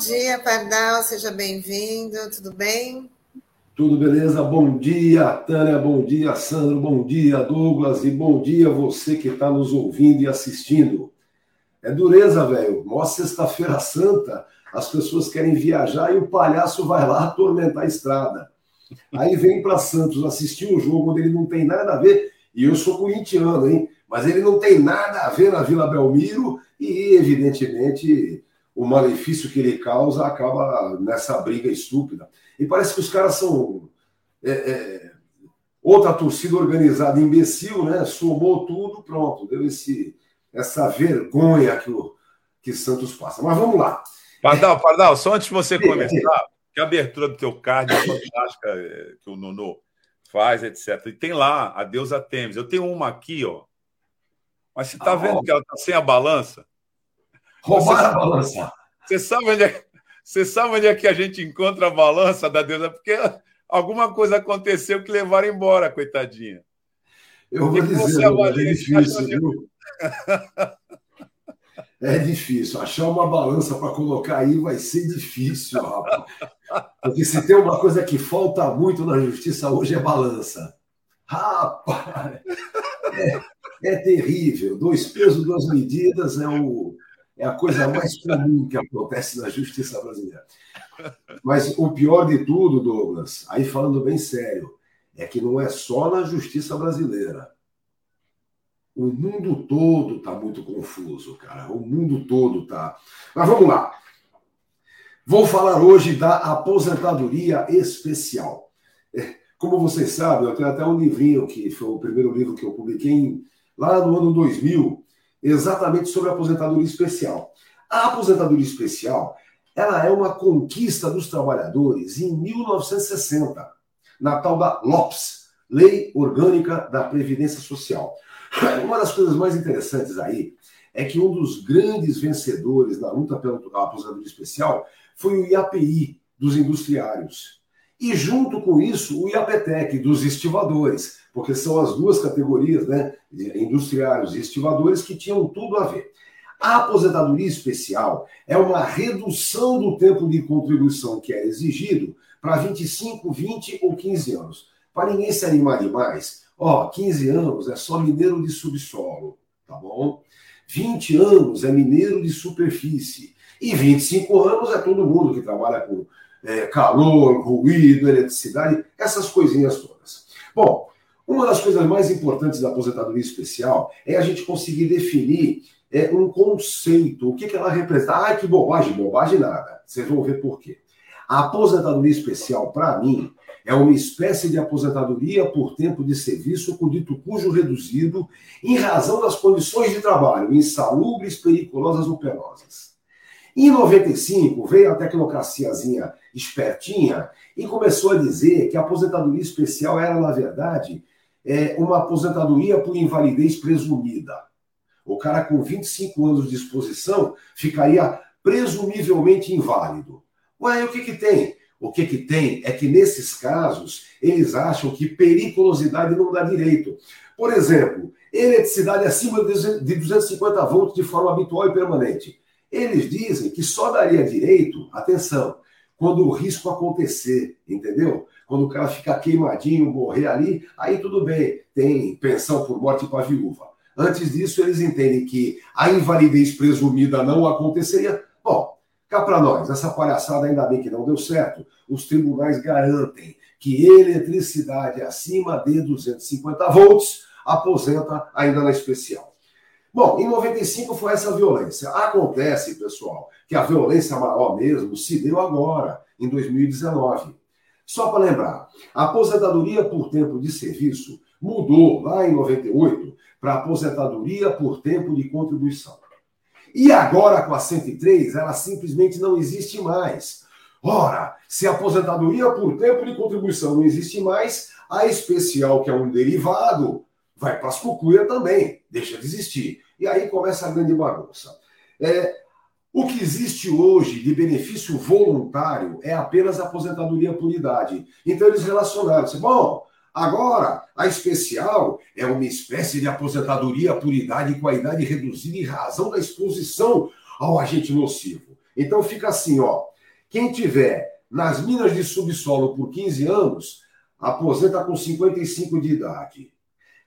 Dia, Pardal, seja bem-vindo, tudo bem? Tudo beleza? Bom dia, Tânia, bom dia, Sandro, bom dia, Douglas, e bom dia você que está nos ouvindo e assistindo. É dureza, velho. Mó sexta-feira santa, as pessoas querem viajar e o palhaço vai lá atormentar a estrada. Aí vem para Santos assistir um jogo onde ele não tem nada a ver, e eu sou corintiano, hein? Mas ele não tem nada a ver na Vila Belmiro e, evidentemente, o malefício que ele causa acaba nessa briga estúpida. E parece que os caras são. É, é, outra torcida organizada imbecil, né? Somou tudo, pronto, deu esse, essa vergonha que o que Santos passa. Mas vamos lá. Pardal, Pardal, só antes de você começar, que a abertura do teu card é fantástica é, que o Nuno faz, etc. E tem lá a deusa Temis. Eu tenho uma aqui, ó. Mas você está ah, vendo que ela está sem a balança? Roubar a balança. Você sabe, onde é, você sabe onde é que a gente encontra a balança da deusa? Porque alguma coisa aconteceu que levaram embora, coitadinha. Eu vou dizer, é difícil, viu? É difícil. Achar uma balança para colocar aí vai ser difícil, rapaz. Porque se tem uma coisa que falta muito na justiça hoje é balança. Rapaz! É, é terrível. Dois pesos, duas medidas é, o, é a coisa mais comum que acontece na justiça brasileira. Mas o pior de tudo, Douglas, aí falando bem sério, é que não é só na justiça brasileira. O mundo todo está muito confuso, cara. O mundo todo está. Mas vamos lá. Vou falar hoje da aposentadoria especial. É, como vocês sabem, eu tenho até um livrinho que foi o primeiro livro que eu publiquei lá no ano 2000, exatamente sobre a aposentadoria especial. A aposentadoria especial, ela é uma conquista dos trabalhadores em 1960, na tal da LOPS, Lei Orgânica da Previdência Social. Uma das coisas mais interessantes aí é que um dos grandes vencedores na luta pela aposentadoria especial foi o IAPI dos industriários. E junto com isso, o IAPTEC dos estivadores, porque são as duas categorias, né, industriários e estivadores, que tinham tudo a ver. A aposentadoria especial é uma redução do tempo de contribuição que é exigido para 25, 20 ou 15 anos. Para ninguém se animar demais, Ó, 15 anos é só mineiro de subsolo, tá bom? 20 anos é mineiro de superfície. E 25 anos é todo mundo que trabalha com é, calor, ruído, eletricidade, essas coisinhas todas. Bom, uma das coisas mais importantes da aposentadoria especial é a gente conseguir definir é, um conceito. O que, que ela representa? Ah, que bobagem, bobagem nada. Vocês vão ver por quê. A aposentadoria especial, para mim, é uma espécie de aposentadoria por tempo de serviço com dito cujo reduzido em razão das condições de trabalho insalubres, periculosas ou penosas. Em 95, veio a tecnocraciazinha espertinha e começou a dizer que a aposentadoria especial era, na verdade, é, uma aposentadoria por invalidez presumida. O cara com 25 anos de exposição ficaria presumivelmente inválido. Ué, o que, que tem? O que, que tem é que, nesses casos, eles acham que periculosidade não dá direito. Por exemplo, eletricidade acima de 250 volts de forma habitual e permanente. Eles dizem que só daria direito, atenção, quando o risco acontecer, entendeu? Quando o cara ficar queimadinho, morrer ali, aí tudo bem, tem pensão por morte para viúva. Antes disso, eles entendem que a invalidez presumida não aconteceria. Bom, Cá para nós, essa palhaçada ainda bem que não deu certo. Os tribunais garantem que eletricidade acima de 250 volts aposenta ainda na especial. Bom, em 95 foi essa violência. Acontece, pessoal, que a violência maior mesmo se deu agora, em 2019. Só para lembrar, a aposentadoria por tempo de serviço mudou lá em 98 para aposentadoria por tempo de contribuição. E agora, com a 103, ela simplesmente não existe mais. Ora, se a aposentadoria por tempo de contribuição não existe mais, a especial, que é um derivado, vai para as cucuia também, deixa de existir. E aí começa a grande bagunça. É, o que existe hoje de benefício voluntário é apenas aposentadoria por idade. Então eles relacionaram. Bom, Agora, a especial é uma espécie de aposentadoria por idade com a idade reduzida em razão da exposição ao agente nocivo. Então fica assim, ó. Quem tiver nas minas de subsolo por 15 anos, aposenta com 55 de idade.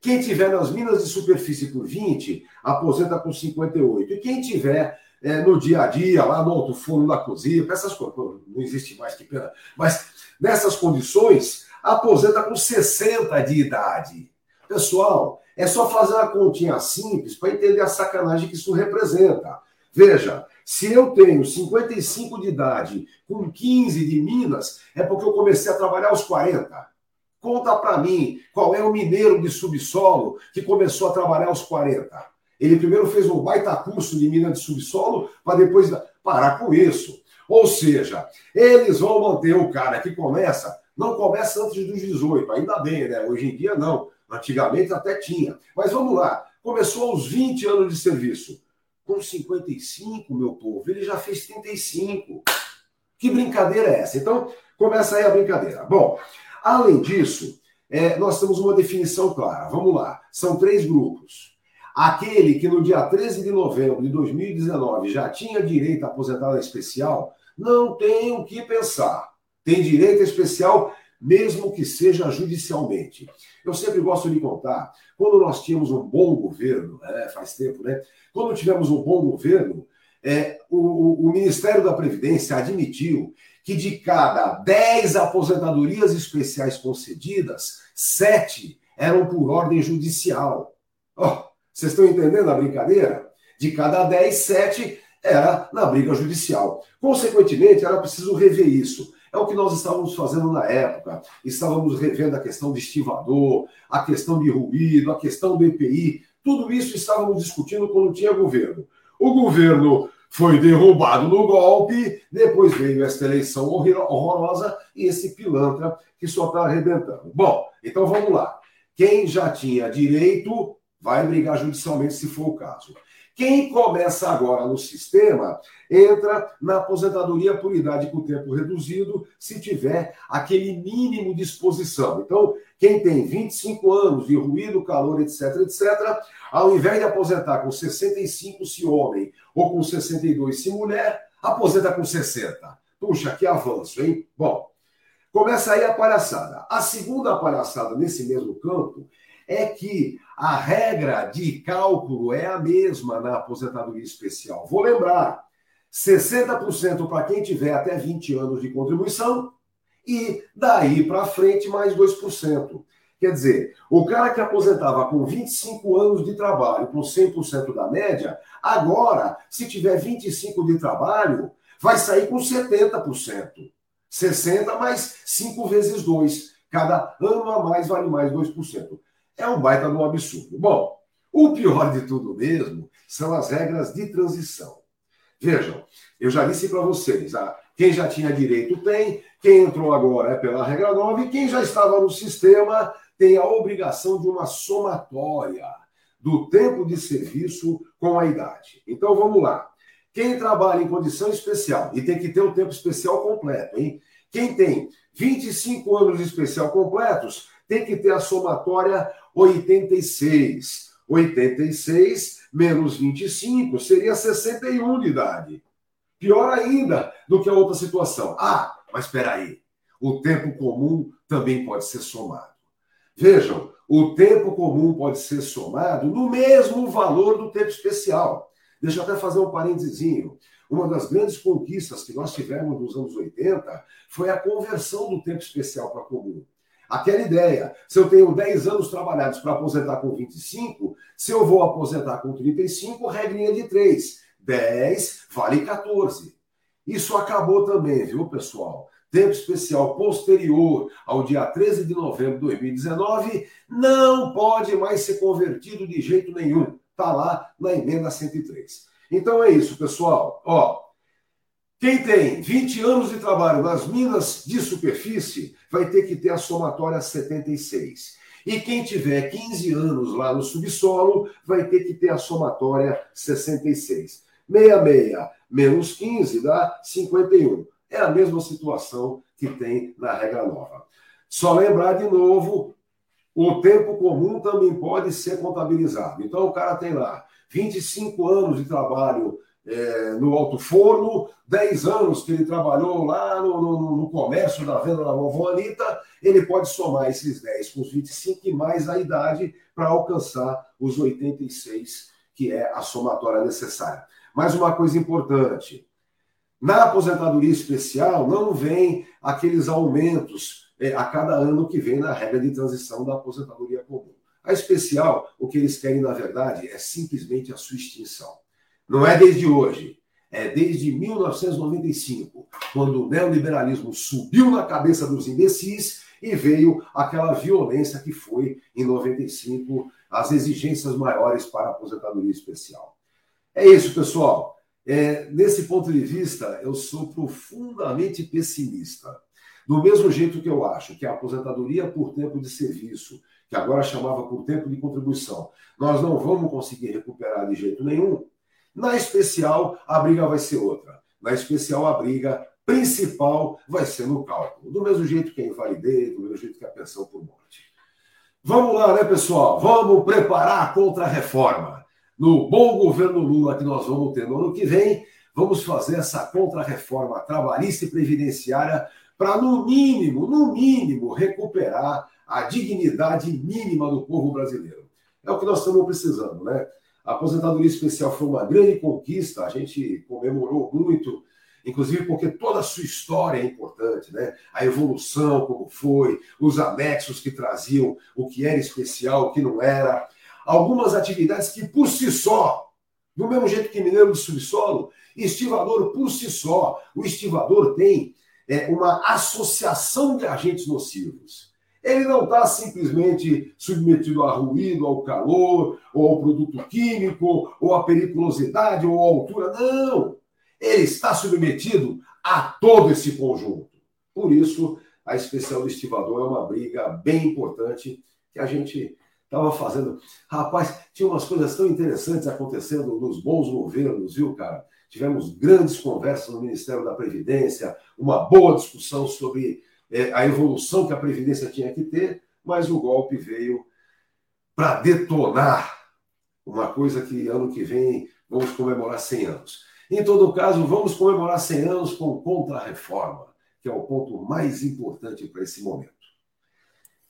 Quem tiver nas minas de superfície por 20, aposenta com 58. E quem tiver é, no dia a dia, lá no alto forno da cozinha, essas coisas, não existe mais, que pena. Mas nessas condições, aposenta com 60 de idade. Pessoal, é só fazer uma continha simples para entender a sacanagem que isso representa. Veja, se eu tenho 55 de idade com 15 de Minas, é porque eu comecei a trabalhar aos 40. Conta para mim qual é o mineiro de subsolo que começou a trabalhar aos 40. Ele primeiro fez um baita curso de mina de subsolo para depois parar com isso. Ou seja, eles vão manter o cara que começa, não começa antes dos 18, ainda bem, né? Hoje em dia não. Antigamente até tinha. Mas vamos lá. Começou aos 20 anos de serviço. Com 55, meu povo, ele já fez 35. Que brincadeira é essa? Então, começa aí a brincadeira. Bom, além disso, é, nós temos uma definição clara. Vamos lá. São três grupos. Aquele que no dia 13 de novembro de 2019 já tinha direito à aposentada especial, não tem o que pensar. Tem direito especial mesmo que seja judicialmente. Eu sempre gosto de contar, quando nós tínhamos um bom governo, é, faz tempo, né? Quando tivemos um bom governo, é, o, o, Ministério da Previdência admitiu que de cada 10 aposentadorias especiais concedidas, 7 eram por ordem judicial. Oh, vocês estão entendendo a brincadeira? De cada 10, 7 era na briga judicial. Consequentemente, era preciso rever isso. É o que nós estávamos fazendo na época. Estávamos revendo a questão de estivador, a questão de ruído, a questão do EPI. Tudo isso estávamos discutindo quando tinha governo. O governo foi derrubado no golpe, depois veio esta eleição horrorosa e esse pilantra que só está arrebentando. Bom, então vamos lá. Quem já tinha direito vai brigar judicialmente se for o caso. Quem começa agora no sistema entra na aposentadoria por idade com tempo reduzido, se tiver aquele mínimo de exposição. Então, quem tem 25 anos de ruído, calor, etc, etc, ao invés de aposentar com 65 se homem ou com 62 se mulher, aposenta com 60. Puxa, que avanço, hein? Bom, começa aí a palhaçada. A segunda palhaçada nesse mesmo campo é que a regra de cálculo é a mesma na aposentadoria especial. Vou lembrar: 60% para quem tiver até 20 anos de contribuição e daí para frente mais 2%. Quer dizer, o cara que aposentava com 25 anos de trabalho, com 100% da média, agora, se tiver 25 de trabalho, vai sair com 70%. 60 mais 5 vezes 2. Cada ano a mais vale mais 2% é um baita no absurdo. Bom, o pior de tudo mesmo são as regras de transição. Vejam, eu já disse para vocês, ah, quem já tinha direito tem, quem entrou agora é pela regra 9, e quem já estava no sistema tem a obrigação de uma somatória do tempo de serviço com a idade. Então vamos lá. Quem trabalha em condição especial, e tem que ter o tempo especial completo, hein? Quem tem 25 anos de especial completos, tem que ter a somatória 86. 86 menos 25 seria 61 de idade. Pior ainda do que a outra situação. Ah, mas espera aí. O tempo comum também pode ser somado. Vejam, o tempo comum pode ser somado no mesmo valor do tempo especial. Deixa eu até fazer um parênteses. Uma das grandes conquistas que nós tivemos nos anos 80 foi a conversão do tempo especial para comum. Aquela ideia, se eu tenho 10 anos trabalhados para aposentar com 25, se eu vou aposentar com 35, regrinha de 3. 10 vale 14. Isso acabou também, viu, pessoal? Tempo especial posterior ao dia 13 de novembro de 2019 não pode mais ser convertido de jeito nenhum. Está lá na emenda 103. Então é isso, pessoal. Ó, quem tem 20 anos de trabalho nas minas de superfície vai ter que ter a somatória 76. E quem tiver 15 anos lá no subsolo vai ter que ter a somatória 66. 66 menos 15 dá 51. É a mesma situação que tem na regra nova. Só lembrar de novo, o tempo comum também pode ser contabilizado. Então o cara tem lá 25 anos de trabalho é, no alto forno, 10 anos que ele trabalhou lá no, no, no, comércio da venda da vovó Anitta, ele pode somar esses 10 com os 25 e mais a idade para alcançar os 86, que é a somatória necessária. Mais uma coisa importante: na aposentadoria especial não vem aqueles aumentos é, a cada ano que vem na regra de transição da aposentadoria comum. A especial, o que eles querem, na verdade, é simplesmente a sua extinção. Não é desde hoje, é desde 1995, quando o neoliberalismo subiu na cabeça dos imbecis e veio aquela violência que foi, em 95, as exigências maiores para a aposentadoria especial. É isso, pessoal. É, nesse ponto de vista, eu sou profundamente pessimista. Do mesmo jeito que eu acho que a aposentadoria por tempo de serviço, que agora chamava por tempo de contribuição, nós não vamos conseguir recuperar de jeito nenhum, na especial, a briga vai ser outra. Na especial, a briga principal vai ser no cálculo. Do mesmo jeito que a invalidez, do mesmo jeito que a pensão por morte. Vamos lá, né, pessoal? Vamos preparar a contra-reforma. No bom governo Lula que nós vamos ter no ano que vem, vamos fazer essa contra-reforma trabalhista e previdenciária para, no mínimo, no mínimo, recuperar a dignidade mínima do povo brasileiro. É o que nós estamos precisando, né? A aposentadoria especial foi uma grande conquista, a gente comemorou muito, inclusive porque toda a sua história é importante, né? A evolução, como foi, os anexos que traziam o que era especial, o que não era. Algumas atividades que, por si só, do mesmo jeito que mineiro do subsolo, estivador por si só, o estivador tem é, uma associação de agentes nocivos. Ele não está simplesmente submetido a ruído, ao calor, ou ao produto químico, ou à periculosidade, ou à altura. Não! Ele está submetido a todo esse conjunto. Por isso, a especial do estivador é uma briga bem importante que a gente estava fazendo. Rapaz, tinha umas coisas tão interessantes acontecendo nos bons governos, viu, cara? Tivemos grandes conversas no Ministério da Previdência, uma boa discussão sobre a evolução que a Previdência tinha que ter, mas o golpe veio para detonar uma coisa que ano que vem vamos comemorar 100 anos. Em todo caso, vamos comemorar 100 anos com contra-reforma, que é o ponto mais importante para esse momento.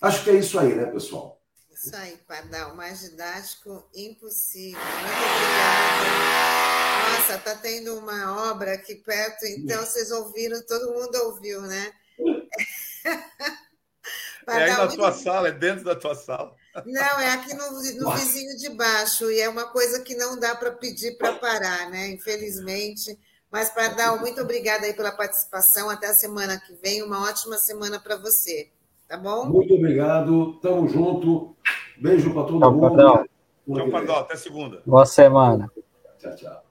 Acho que é isso aí, né, pessoal? Isso aí, Pardal. Mais didático, impossível. Muito obrigada. Nossa, tá tendo uma obra aqui perto, então vocês ouviram, todo mundo ouviu, né? É aí na tua sala, é dentro da tua sala. Não, é aqui no, no vizinho de baixo, e é uma coisa que não dá para pedir para parar, né? Infelizmente. Mas, Pardal, muito obrigada aí pela participação. Até a semana que vem. Uma ótima semana para você. Tá bom? Muito obrigado. Tamo junto. Beijo para todo tchau, mundo. Pardal. Tchau, Pardal. Até segunda. Boa semana. Tchau, tchau.